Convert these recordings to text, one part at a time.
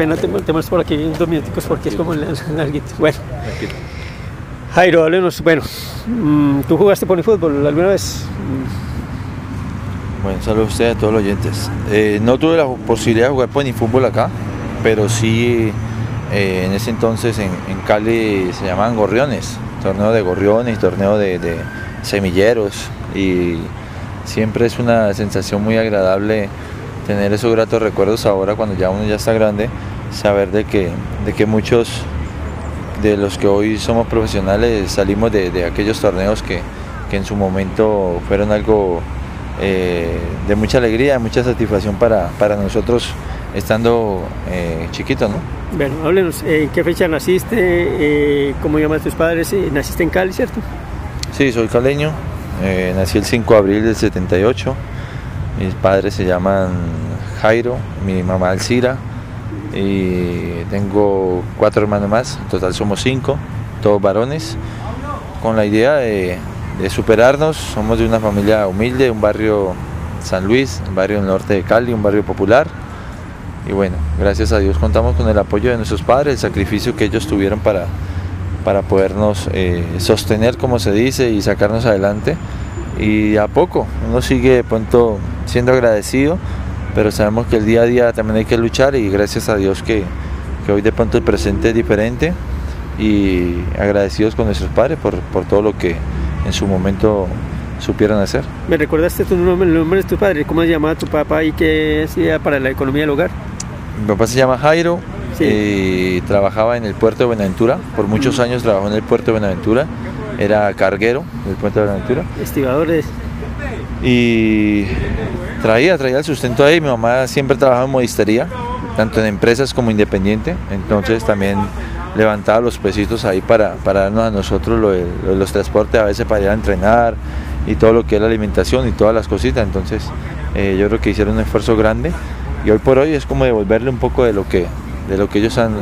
pena, te, te muestro por aquí dos minuticos porque es como larguito. Bueno. Jairo, háblenos, bueno, mm, ¿tú jugaste por el fútbol alguna vez? Bueno, saludos a ustedes, a todos los oyentes. Eh, no tuve la posibilidad de jugar por ni fútbol acá, pero sí eh, en ese entonces en, Cali se llamaban gorriones, torneo de gorriones, torneo de, de semilleros y siempre es una sensación muy agradable tener esos gratos recuerdos ahora cuando ya uno ya está grande, saber de que, de que muchos de los que hoy somos profesionales salimos de, aquellos torneos que, en su momento fueron algo eh, de mucha alegría, de mucha satisfacción para, para nosotros estando eh, chiquitos. ¿no? Bueno, háblenos, ¿en qué fecha naciste? Eh, ¿Cómo llaman tus padres? ¿Naciste en Cali, cierto? Sí, soy caleño, nací el 5 de abril del 78 mis padres se llaman Jairo, mi mamá Alcira y tengo cuatro hermanos más, en total somos cinco, todos varones, con la idea de, superarnos. Somos de una familia humilde, un barrio San Luis, un barrio norte de Cali, un barrio popular. Y bueno, gracias a Dios contamos con el apoyo de nuestros padres, el sacrificio que ellos tuvieron para, para podernos eh, sostener, como se dice, y sacarnos adelante. Y a poco, uno sigue de pronto siendo agradecido, pero sabemos que el día a día también hay que luchar y gracias a Dios que, hoy de pronto el presente es diferente y agradecidos con nuestros padres por, todo lo que en su momento supieron hacer. ¿Me recordaste tu nombre, el nombre de tu padre? ¿Cómo se llamaba tu papá y qué hacía para la economía del hogar? Mi papá se llama Jairo y trabajaba en el puerto de Buenaventura. Por muchos mm. años trabajó en el puerto de Buenaventura. Era carguero del puerto de Buenaventura. Estibadores. Y traía, traía el sustento ahí. Mi mamá siempre trabajaba en modistería, tanto en empresas como independiente. Entonces también levantaba los pesitos ahí para, para darnos a nosotros los transportes, a veces para ir a entrenar y todo lo que es la alimentación y todas las cositas. Entonces eh, yo creo que hicieron un esfuerzo grande y hoy por hoy es como devolverle un poco de lo que, de lo que ellos han,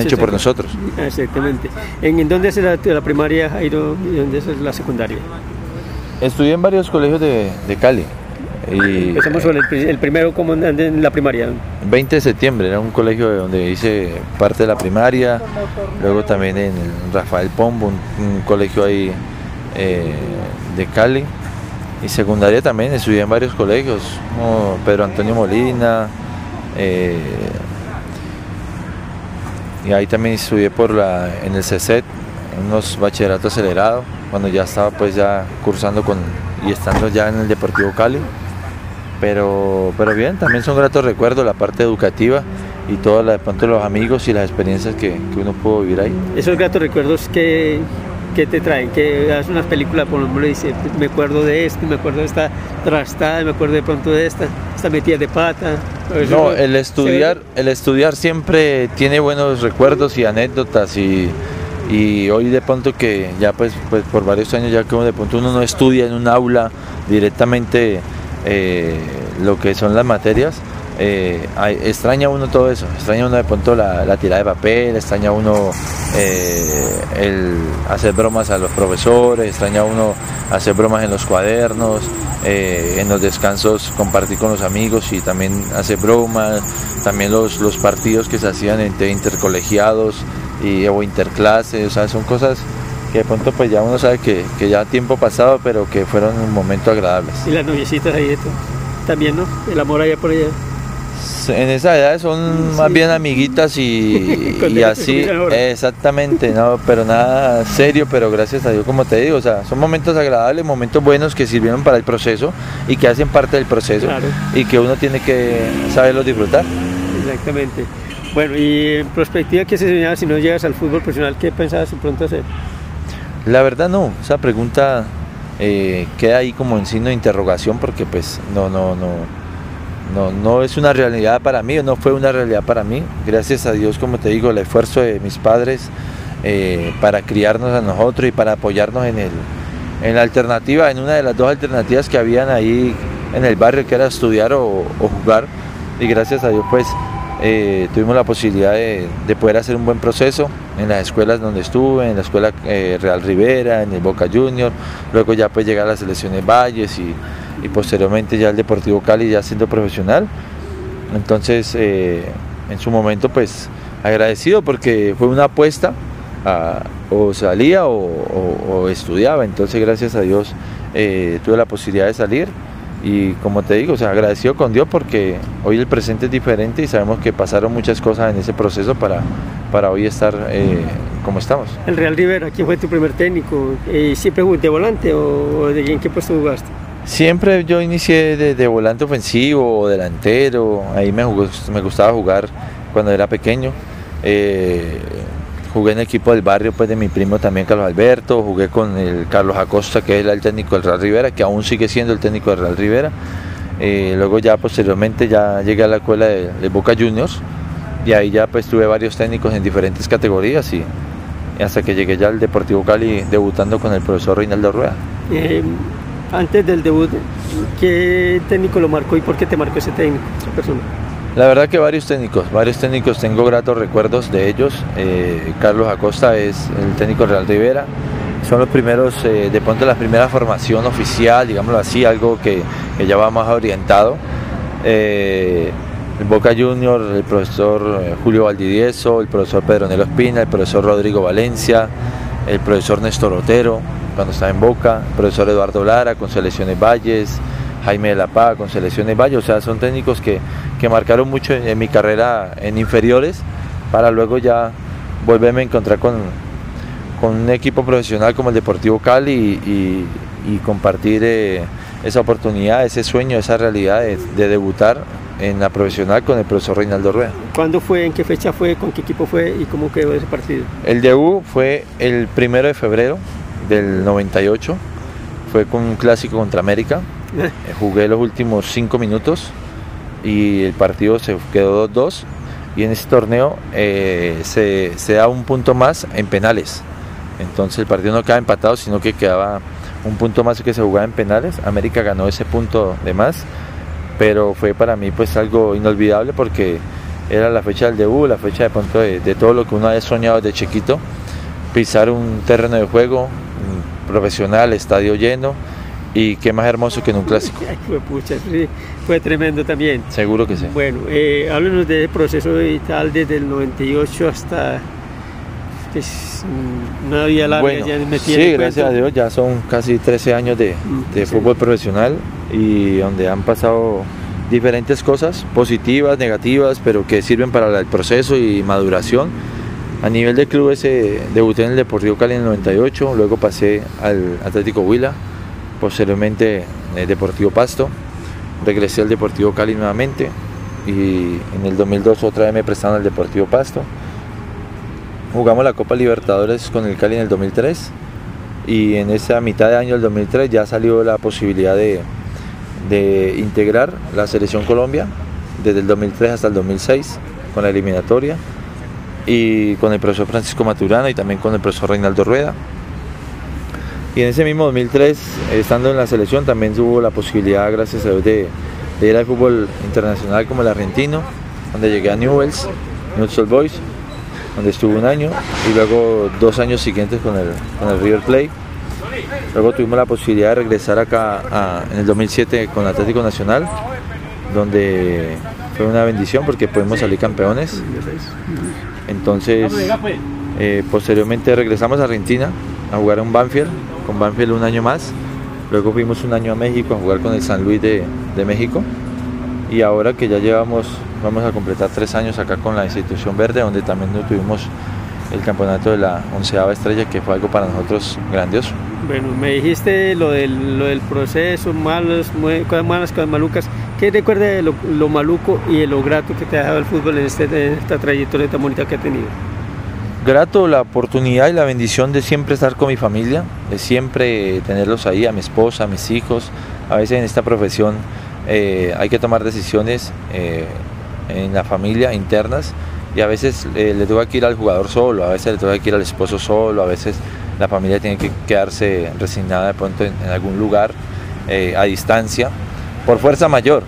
hecho por nosotros. Exactamente. ¿En, dónde es la, la primaria, Jairo, y dónde es la secundaria? Estudié en varios colegios de, de Cali. Y, Empezamos con el, primero como en, la primaria. 20 de septiembre, era un colegio donde hice parte de la primaria, luego también en Rafael Pombo, un, colegio ahí eh, de Cali. Y secundaria también, estudié en varios colegios, como Pedro Antonio Molina, eh, y ahí también estudié por la, en el CECET, unos bachilleratos acelerados, cuando ya estaba pues ya cursando con y estando ya en el Deportivo Cali. Pero, pero bien, también son gratos recuerdos la parte educativa y todo de pronto los amigos y las experiencias que, uno pudo vivir ahí. Esos gratos recuerdos que, que te traen, que haces unas películas, por ejemplo, dice, me acuerdo de esto, me acuerdo de esta trastada, me acuerdo de pronto de esta, esta metida de pata. No, el estudiar, el estudiar siempre tiene buenos recuerdos y anécdotas y y hoy de pronto que ya pues, pues por varios años ya como de pronto uno no estudia en un aula directamente eh, lo que son las materias, eh, extraña uno todo eso, extraña uno de pronto la, la tirada de papel, extraña uno eh, el hacer bromas a los profesores, extraña uno hacer bromas en los cuadernos, en los descansos compartir con los amigos y también hacer bromas, también los, los partidos que se hacían entre intercolegiados y, o interclase, o sea, son cosas que de pronto pues ya uno sabe que, que ya tiempo pasado, pero que fueron un momento agradables. Y las noviecitas ahí también, ¿no? El amor allá por allá. En esa edad son más bien amiguitas y, y así, exactamente, no, pero nada serio, pero gracias a Dios, como te digo, o sea, son momentos agradables, momentos buenos que sirvieron para el proceso y que hacen parte del proceso y que uno tiene que saberlos disfrutar. Exactamente. Bueno, y en perspectiva, ¿qué se señala si no llegas al fútbol profesional? ¿Qué pensabas de pronto hacer? La verdad no, esa pregunta eh, queda ahí como en signo de interrogación porque pues no, no, no, no, no es una realidad para mí, no fue una realidad para mí. Gracias a Dios, como te digo, el esfuerzo de mis padres eh, para criarnos a nosotros y para apoyarnos en, el, en la alternativa, en una de las dos alternativas que habían ahí en el barrio, que era estudiar o jugar. Y gracias a Dios, pues eh, tuvimos la posibilidad de, poder hacer un buen proceso en las escuelas donde estuve, en la escuela eh, Real Rivera, en el Boca Junior, luego ya pues llegar a las selecciones Valles y, posteriormente ya el Deportivo Cali ya siendo profesional. Entonces, eh, en su momento pues agradecido porque fue una apuesta, o salía o, estudiaba, entonces gracias a Dios tuve la posibilidad de salir y como te digo, o sea, agradecido con Dios porque hoy el presente es diferente y sabemos que pasaron muchas cosas en ese proceso para, para hoy estar eh, como estamos. El Real Rivera, ¿quién fue tu primer técnico? Eh, ¿Siempre jugaste de volante o de en qué puesto jugaste? Siempre yo inicié de, volante ofensivo o delantero, ahí me, me gustaba jugar cuando era pequeño. Eh, jugué en el equipo del barrio pues de mi primo también Carlos Alberto, jugué con el Carlos Acosta que es el técnico del Real Rivera, que aún sigue siendo el técnico del Real Rivera. Eh, luego ya posteriormente ya llegué a la escuela de, Boca Juniors y ahí ya pues tuve varios técnicos en diferentes categorías y, hasta que llegué ya al Deportivo Cali debutando con el profesor Reinaldo Rueda. Eh, antes del debut, ¿qué técnico lo marcó y por qué te marcó ese técnico, esa persona? La verdad que varios técnicos, varios técnicos, tengo gratos recuerdos de ellos. Eh, Carlos Acosta es el técnico Real Rivera. Son los primeros, eh, de pronto la primera formación oficial, digámoslo así, algo que, ya va más orientado. Eh, el Boca Junior, el profesor Julio Valdivieso, el profesor Pedro Nelo Espina, el profesor Rodrigo Valencia, el profesor Néstor Otero, cuando estaba en Boca, el profesor Eduardo Lara con Selecciones Valles, Jaime de la Paz con Selecciones Valles, o sea, son técnicos que, marcaron mucho en, mi carrera en inferiores para luego ya volverme a encontrar con, con un equipo profesional como el Deportivo Cali y, compartir eh, esa oportunidad, ese sueño, esa realidad de, debutar en la profesional con el profesor Reinaldo Rueda. ¿Cuándo fue, en qué fecha fue, con qué equipo fue y cómo quedó ese partido? El debut fue el primero de febrero del 98. Fue con un clásico contra América. Eh. Jugué los últimos cinco minutos y el partido se quedó 2-2. Y en ese torneo eh, se, da un punto más en penales. Entonces el partido no quedaba empatado, sino que quedaba un punto más que se jugaba en penales. América ganó ese punto de más, pero fue para mí pues algo inolvidable porque era la fecha del debut, la fecha de punto de, de todo lo que uno había soñado de chiquito, pisar un terreno de juego, profesional, estadio lleno y qué más hermoso que en un clásico. fue tremendo también. Seguro que sí. Bueno, eh, háblenos del proceso y tal desde el 98 hasta pues, una vida larga. Bueno, ya sí, gracias a Dios, ya son casi 13 años de, mm, de fútbol profesional y donde han pasado diferentes cosas, positivas, negativas, pero que sirven para el proceso y maduración a nivel de clubes eh, debuté en el Deportivo Cali en el 98, luego pasé al Atlético Huila, posteriormente en Deportivo Pasto, regresé al Deportivo Cali nuevamente y en el 2002 otra vez me prestaron al Deportivo Pasto. Jugamos la Copa Libertadores con el Cali en el 2003 y en esa mitad de año del 2003 ya salió la posibilidad de, de integrar la selección Colombia desde el 2003 hasta el 2006 con la eliminatoria y con el profesor Francisco Maturana y también con el profesor Reinaldo Rueda. Y en ese mismo 2003, estando en la selección, también tuvo la posibilidad, gracias a Dios, de, ir al fútbol internacional como el argentino, donde llegué a Newells, Newell's Old Boys, donde estuve un año, y luego dos años siguientes con el, con el River Plate. Luego tuvimos la posibilidad de regresar acá en el 2007 con Atlético Nacional, donde fue una bendición porque pudimos salir campeones. Entonces, eh, posteriormente regresamos a Argentina a jugar en Banfield, con Banfield un año más. Luego fuimos un año a México a jugar con el San Luis de, México. Y ahora que ya llevamos, vamos a completar tres años acá con la institución verde, donde también tuvimos el campeonato de la onceava estrella, que fue algo para nosotros grandioso. Bueno, me dijiste lo del, lo del proceso, malos, cosas malas, cosas malucas. ¿Qué recuerda de lo, maluco y de lo grato que te ha dado el fútbol en, este, esta trayectoria tan bonita que ha tenido? Grato la oportunidad y la bendición de siempre estar con mi familia, de siempre tenerlos ahí, a mi esposa, a mis hijos. A veces en esta profesión eh, hay que tomar decisiones eh, en la familia internas y a veces eh, le tengo que ir al jugador solo, a veces le tengo que ir al esposo solo, a veces la familia tiene que quedarse resignada de pronto en, algún lugar a distancia por fuerza mayor.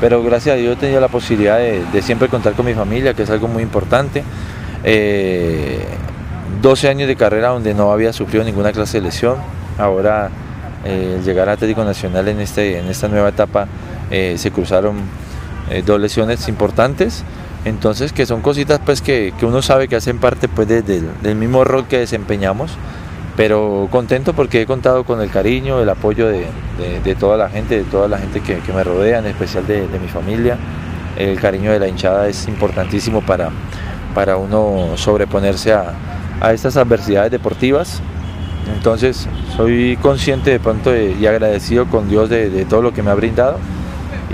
Pero gracias a Dios he tenido la posibilidad de, siempre contar con mi familia, que es algo muy importante. 12 eh, años de carrera donde no había sufrido ninguna clase de lesión. Ahora eh, llegar a Atlético Nacional en, este, en esta nueva etapa se cruzaron dos lesiones importantes Entonces, que son cositas pues que, uno sabe que hacen parte pues del mismo rol que desempeñamos, pero contento porque he contado con el cariño, el apoyo de, toda la gente, de toda la gente que, me rodea, en especial de, mi familia. El cariño de la hinchada es importantísimo para, para uno sobreponerse a, a estas adversidades deportivas. Entonces, soy consciente de pronto y agradecido con Dios de todo lo que me ha brindado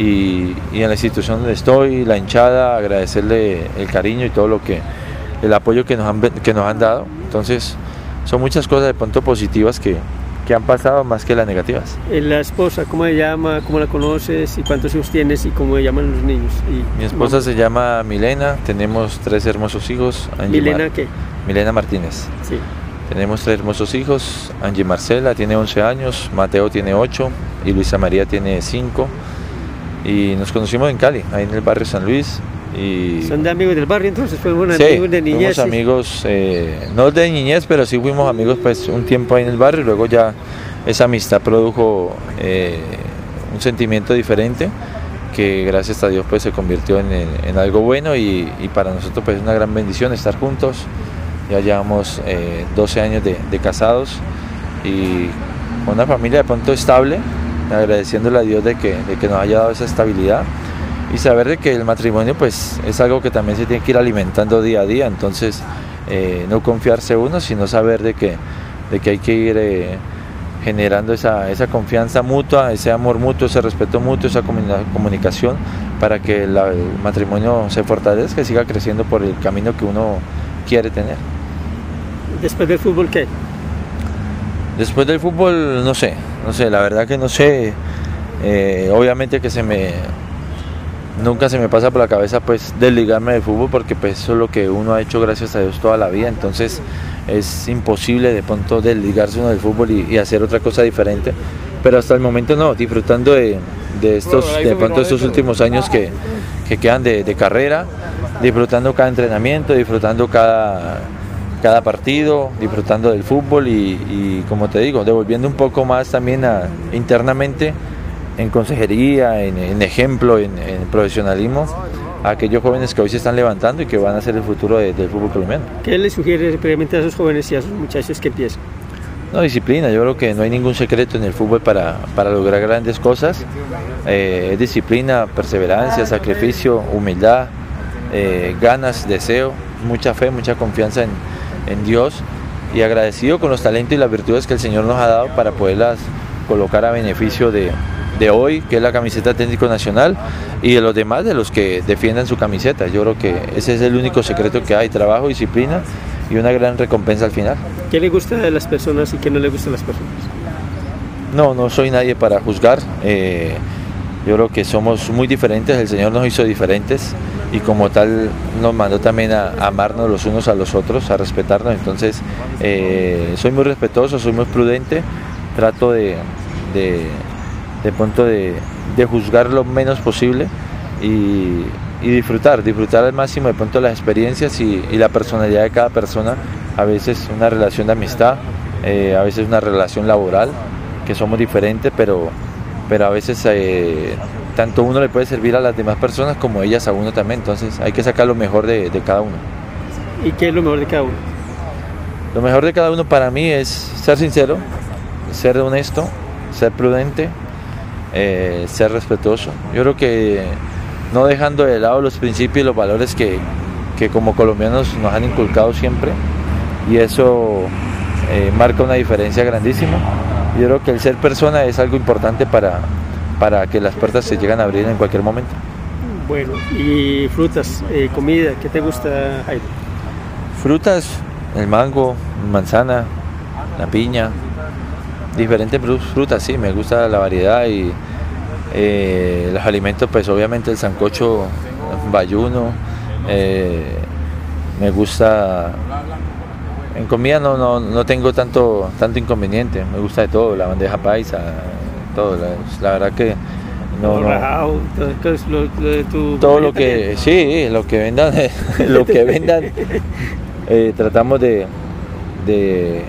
y, en la institución donde estoy, la hinchada, agradecerle el cariño y todo lo que, el apoyo que nos han, que nos han dado. Entonces, son muchas cosas de pronto positivas que, que han pasado más que las negativas. Eh, ¿La esposa cómo se llama? ¿Cómo la conoces? ¿Y cuántos hijos tienes? ¿Y cómo se llaman los niños? Mi esposa se llama Milena, tenemos tres hermosos hijos. ¿Milena qué? Milena Martínez. Sí. Tenemos tres hermosos hijos, Angie Marcela tiene 11 años, Mateo tiene 8 y Luisa María tiene 5 y nos conocimos en Cali, ahí en el barrio San Luis. Y... ¿Son de amigos del barrio entonces? ¿Fueron sí, amigos de niñez? Fuimos amigos, eh, no de niñez, pero sí fuimos amigos pues un tiempo ahí en el barrio luego ya esa amistad produjo eh, un sentimiento diferente que gracias a Dios pues se convirtió en, algo bueno y, para nosotros pues es una gran bendición estar juntos. Ya llevamos 12 eh, años de, de casados y con una familia de pronto estable, agradeciéndole a Dios de que, que nos haya dado esa estabilidad y saber de que el matrimonio pues es algo que también se tiene que ir alimentando día a día, entonces eh, no confiarse uno, sino saber de que, de que hay que ir eh, generando esa, esa, confianza mutua, ese amor mutuo, ese respeto mutuo, esa comunicación para que el matrimonio se fortalezca y siga creciendo por el camino que uno quiere tener. Después del fútbol, ¿qué? Después del fútbol, no sé, no sé, la verdad que no sé. Eh, obviamente que se me nunca se me pasa por la cabeza pues desligarme del fútbol porque pues eso es lo que uno ha hecho gracias a Dios toda la vida. Entonces es imposible de pronto desligarse uno del fútbol y, hacer otra cosa diferente. Pero hasta el momento no disfrutando de, estos de pronto estos últimos años que, quedan de, de carrera disfrutando cada entrenamiento disfrutando cada cada partido, disfrutando del fútbol y, como te digo, devolviendo un poco más también internamente en consejería, en, ejemplo, en, profesionalismo a aquellos jóvenes que hoy se están levantando y que van a ser el futuro del fútbol colombiano. ¿Qué le sugiere previamente a esos jóvenes y a esos muchachos que empiezan? No, disciplina, yo creo que no hay ningún secreto en el fútbol para, lograr grandes cosas. Eh, es disciplina, perseverancia, sacrificio, humildad, eh, ganas, deseo, mucha fe, mucha confianza en, en Dios y agradecido con los talentos y las virtudes que el Señor nos ha dado para poderlas colocar a beneficio de, hoy, que es la camiseta técnico nacional, y de los demás, de los que defiendan su camiseta. Yo creo que ese es el único secreto que hay, trabajo, disciplina y una gran recompensa al final. ¿Qué le gusta de las personas y qué no le gusta a las personas? No, no soy nadie para juzgar. Eh, yo creo que somos muy diferentes, el Señor nos hizo diferentes y como tal nos mandó también a amarnos los unos a los otros, a respetarnos. Entonces, eh, soy muy respetuoso, soy muy prudente, trato de, de, de punto de, juzgar lo menos posible y, disfrutar, disfrutar al máximo de pronto las experiencias y, la personalidad de cada persona. A veces una relación de amistad, eh, a veces una relación laboral, que somos diferentes, pero, pero a veces eh, tanto uno le puede servir a las demás personas como ellas a uno también. Entonces hay que sacar lo mejor de, cada uno. ¿Y qué es lo mejor de cada uno? Lo mejor de cada uno para mí es ser sincero, ser honesto, ser prudente, eh, ser respetuoso. Yo creo que no dejando de lado los principios y los valores que, como colombianos nos han inculcado siempre y eso eh, marca una diferencia grandísima. Yo creo que el ser persona es algo importante para, para que las puertas se lleguen a abrir en cualquier momento. Bueno, y frutas, eh, comida, ¿qué te gusta, Jairo? Frutas, el mango, manzana, la piña, diferentes frutas, sí, me gusta la variedad y eh, los alimentos, pues obviamente el sancocho bayuno, eh, me gusta en comida no, no, no, tengo tanto, tanto inconveniente, me gusta de todo, la bandeja paisa, todo. La, verdad que no, todo, lo, que sí, lo que vendan, lo que vendan, eh, tratamos de, de,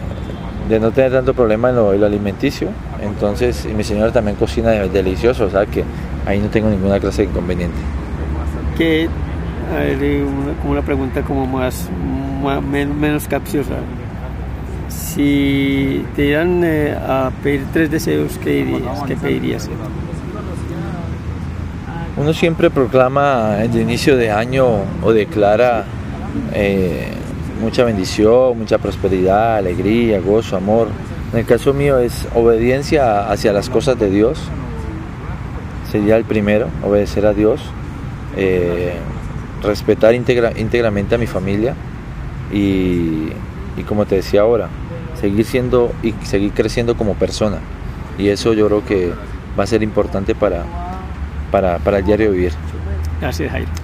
no tener tanto problema en lo, alimenticio. Entonces, y mi señora también cocina delicioso, o sea que ahí no tengo ninguna clase de inconveniente. Que a ver, una, como una pregunta como más, más menos capciosa. Si te dieran eh, a pedir tres deseos, ¿qué dirías? ¿Qué pedirías? Uno siempre proclama el inicio de año o declara eh, mucha bendición, mucha prosperidad, alegría, gozo, amor. En el caso mío es obediencia hacia las cosas de Dios. Sería el primero, obedecer a Dios. Eh, respetar íntegramente a mi familia y, y, como te decía ahora, seguir siendo y seguir creciendo como persona. Y eso yo creo que va a ser importante para, para, para el diario vivir. Gracias, Jairo.